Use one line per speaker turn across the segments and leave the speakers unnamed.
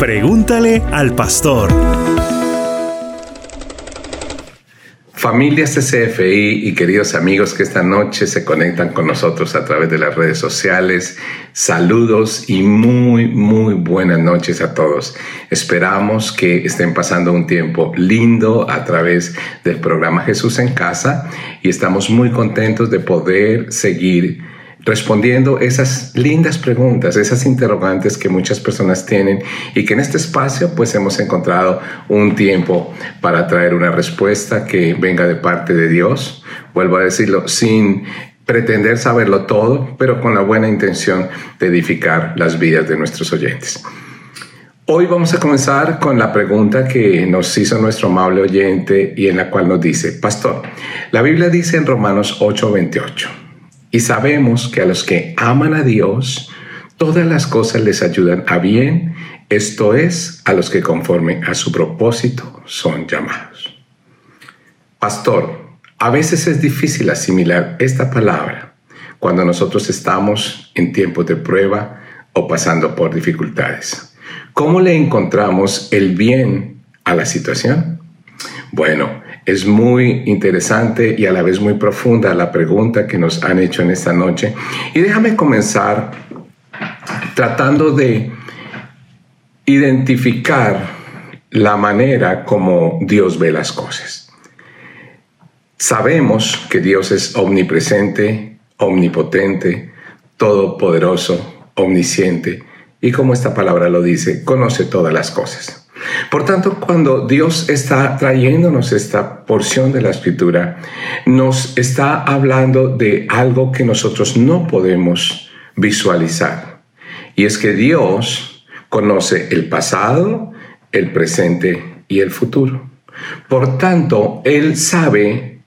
Pregúntale al pastor.
Familias CCFI y queridos amigos que esta noche se conectan con nosotros a través de las redes sociales, saludos y muy, muy buenas noches a todos. Esperamos que estén pasando un tiempo lindo a través del programa Jesús en Casa y estamos muy contentos de poder seguir respondiendo esas lindas preguntas, esas interrogantes que muchas personas tienen y que en este espacio pues hemos encontrado un tiempo para traer una respuesta que venga de parte de Dios, vuelvo a decirlo, sin pretender saberlo todo, pero con la buena intención de edificar las vidas de nuestros oyentes. Hoy vamos a comenzar con la pregunta que nos hizo nuestro amable oyente y en la cual nos dice, Pastor, la Biblia dice en Romanos 8:28, y sabemos que a los que aman a Dios, todas las cosas les ayudan a bien, esto es, a los que conforme a su propósito son llamados. Pastor, a veces es difícil asimilar esta palabra cuando nosotros estamos en tiempos de prueba o pasando por dificultades. ¿Cómo le encontramos el bien a la situación? Bueno, es muy interesante y a la vez muy profunda la pregunta que nos han hecho en esta noche. Y déjame comenzar tratando de identificar la manera como Dios ve las cosas. Sabemos que Dios es omnipresente, omnipotente, todopoderoso, omnisciente y como esta palabra lo dice, conoce todas las cosas. Por tanto, cuando Dios está trayéndonos esta porción de la escritura, nos está hablando de algo que nosotros no podemos visualizar. Y es que Dios conoce el pasado, el presente y el futuro. Por tanto, Él sabe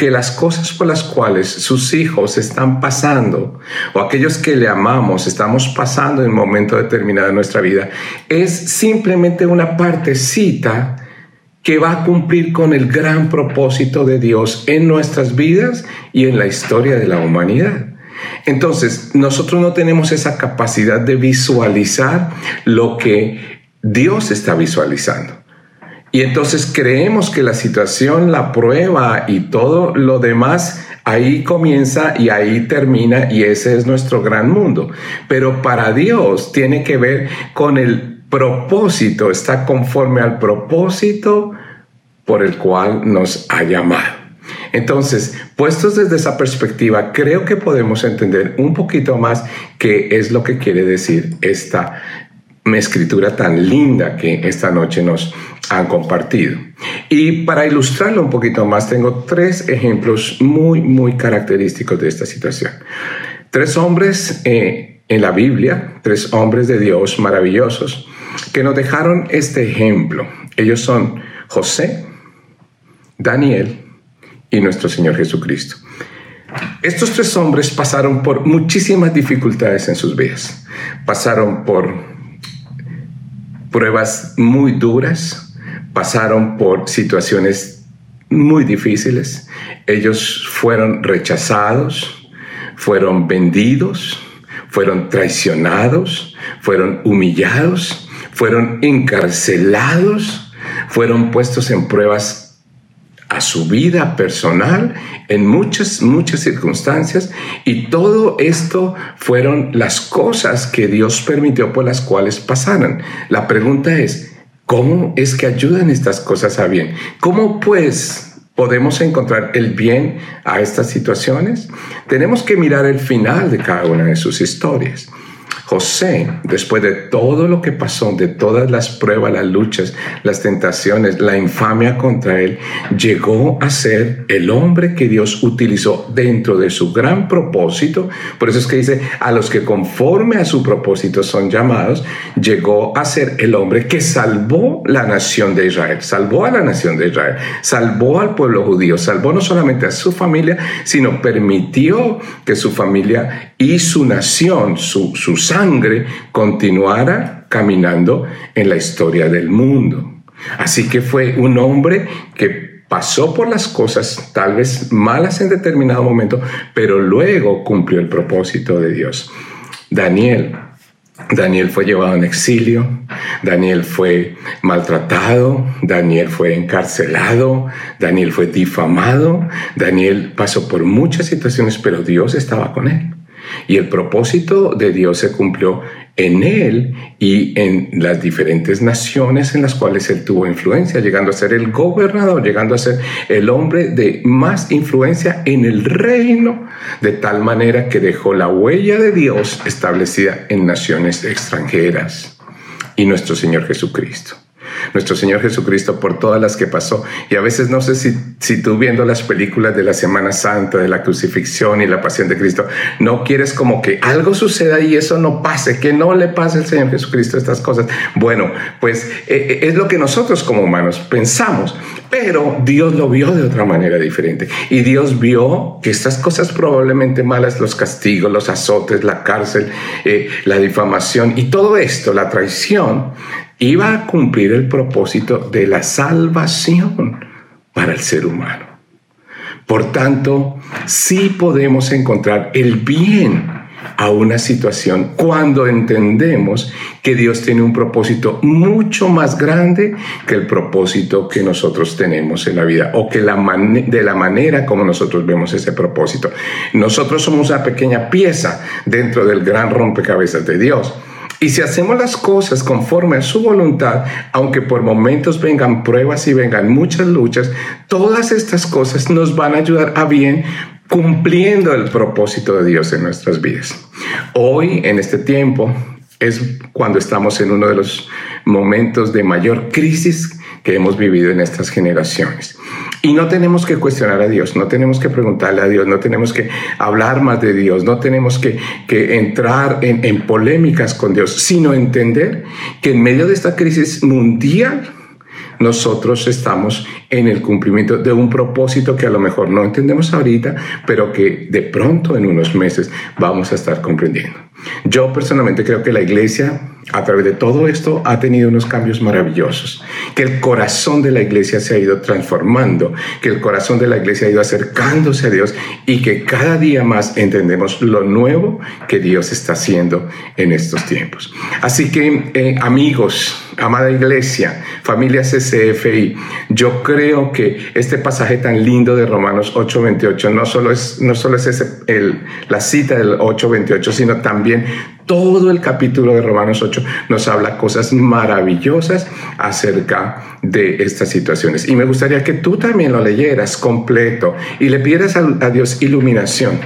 que las cosas por las cuales sus hijos están pasando o aquellos que le amamos estamos pasando en un momento determinado de nuestra vida es simplemente una partecita que va a cumplir con el gran propósito de Dios en nuestras vidas y en la historia de la humanidad. Entonces, nosotros no tenemos esa capacidad de visualizar lo que Dios está visualizando. Y entonces creemos que la situación, la prueba y todo lo demás ahí comienza y ahí termina y ese es nuestro gran mundo. Pero para Dios tiene que ver con el propósito, está conforme al propósito por el cual nos ha llamado. Entonces, puestos desde esa perspectiva, creo que podemos entender un poquito más qué es lo que quiere decir esta escritura tan linda que esta noche nos han compartido. Y para ilustrarlo un poquito más, tengo tres ejemplos muy, muy característicos de esta situación. Tres hombres eh, en la Biblia, tres hombres de Dios maravillosos, que nos dejaron este ejemplo. Ellos son José, Daniel y nuestro Señor Jesucristo. Estos tres hombres pasaron por muchísimas dificultades en sus vidas. Pasaron por pruebas muy duras, pasaron por situaciones muy difíciles. Ellos fueron rechazados, fueron vendidos, fueron traicionados, fueron humillados, fueron encarcelados, fueron puestos en pruebas a su vida personal en muchas, muchas circunstancias y todo esto fueron las cosas que Dios permitió por las cuales pasaran. La pregunta es, ¿cómo es que ayudan estas cosas a bien? ¿Cómo pues podemos encontrar el bien a estas situaciones? Tenemos que mirar el final de cada una de sus historias. José, después de todo lo que pasó, de todas las pruebas, las luchas, las tentaciones, la infamia contra él, llegó a ser el hombre que Dios utilizó dentro de su gran propósito. Por eso es que dice, a los que conforme a su propósito son llamados, llegó a ser el hombre que salvó la nación de Israel, salvó a la nación de Israel, salvó al pueblo judío, salvó no solamente a su familia, sino permitió que su familia y su nación, su, su sangre continuara caminando en la historia del mundo. Así que fue un hombre que pasó por las cosas tal vez malas en determinado momento, pero luego cumplió el propósito de Dios. Daniel Daniel fue llevado en exilio, Daniel fue maltratado, Daniel fue encarcelado, Daniel fue difamado, Daniel pasó por muchas situaciones, pero Dios estaba con él. Y el propósito de Dios se cumplió en él y en las diferentes naciones en las cuales él tuvo influencia, llegando a ser el gobernador, llegando a ser el hombre de más influencia en el reino, de tal manera que dejó la huella de Dios establecida en naciones extranjeras. Y nuestro Señor Jesucristo nuestro Señor Jesucristo por todas las que pasó. Y a veces no sé si, si tú viendo las películas de la Semana Santa, de la crucifixión y la pasión de Cristo, no quieres como que algo suceda y eso no pase, que no le pase al Señor Jesucristo estas cosas. Bueno, pues eh, eh, es lo que nosotros como humanos pensamos, pero Dios lo vio de otra manera diferente. Y Dios vio que estas cosas probablemente malas, los castigos, los azotes, la cárcel, eh, la difamación y todo esto, la traición, iba a cumplir el propósito de la salvación para el ser humano. Por tanto, sí podemos encontrar el bien a una situación cuando entendemos que Dios tiene un propósito mucho más grande que el propósito que nosotros tenemos en la vida o que de la manera como nosotros vemos ese propósito. Nosotros somos una pequeña pieza dentro del gran rompecabezas de Dios. Y si hacemos las cosas conforme a su voluntad, aunque por momentos vengan pruebas y vengan muchas luchas, todas estas cosas nos van a ayudar a bien cumpliendo el propósito de Dios en nuestras vidas. Hoy, en este tiempo, es cuando estamos en uno de los momentos de mayor crisis que hemos vivido en estas generaciones. Y no tenemos que cuestionar a Dios, no tenemos que preguntarle a Dios, no tenemos que hablar más de Dios, no tenemos que, que entrar en, en polémicas con Dios, sino entender que en medio de esta crisis mundial, nosotros estamos en el cumplimiento de un propósito que a lo mejor no entendemos ahorita, pero que de pronto en unos meses vamos a estar comprendiendo. Yo personalmente creo que la iglesia a través de todo esto ha tenido unos cambios maravillosos, que el corazón de la iglesia se ha ido transformando, que el corazón de la iglesia ha ido acercándose a Dios y que cada día más entendemos lo nuevo que Dios está haciendo en estos tiempos. Así que eh, amigos, amada iglesia, familia CCFI, yo creo que este pasaje tan lindo de Romanos 8:28 no solo es, no solo es la cita del 8:28, sino también todo el capítulo de Romanos 8 nos habla cosas maravillosas acerca de estas situaciones. Y me gustaría que tú también lo leyeras completo y le pidieras a, Dios iluminación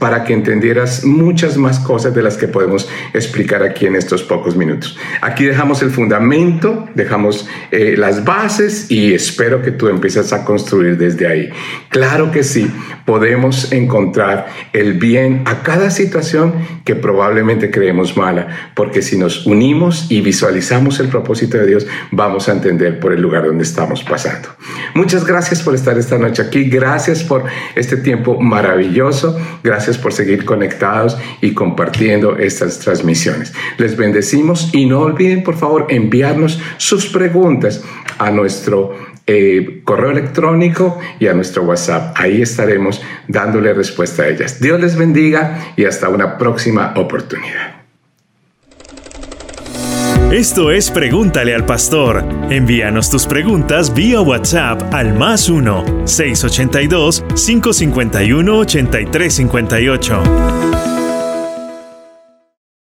para que entendieras muchas más cosas de las que podemos explicar aquí en estos pocos minutos. Aquí dejamos el fundamento, dejamos eh, las bases y espero que tú empieces a construir desde ahí. Claro que sí, podemos encontrar el bien a cada situación que probablemente creemos mala, porque si nos unimos y visualizamos el propósito de Dios, vamos a entender por el lugar donde estamos pasando. Muchas gracias por estar esta noche aquí, gracias por este tiempo maravilloso, por seguir conectados y compartiendo estas transmisiones. Les bendecimos y no olviden por favor enviarnos sus preguntas a nuestro eh, correo electrónico y a nuestro WhatsApp. Ahí estaremos dándole respuesta a ellas. Dios les bendiga y hasta una próxima oportunidad.
Esto es Pregúntale al Pastor. Envíanos tus preguntas vía WhatsApp al más 1-682-551-8358.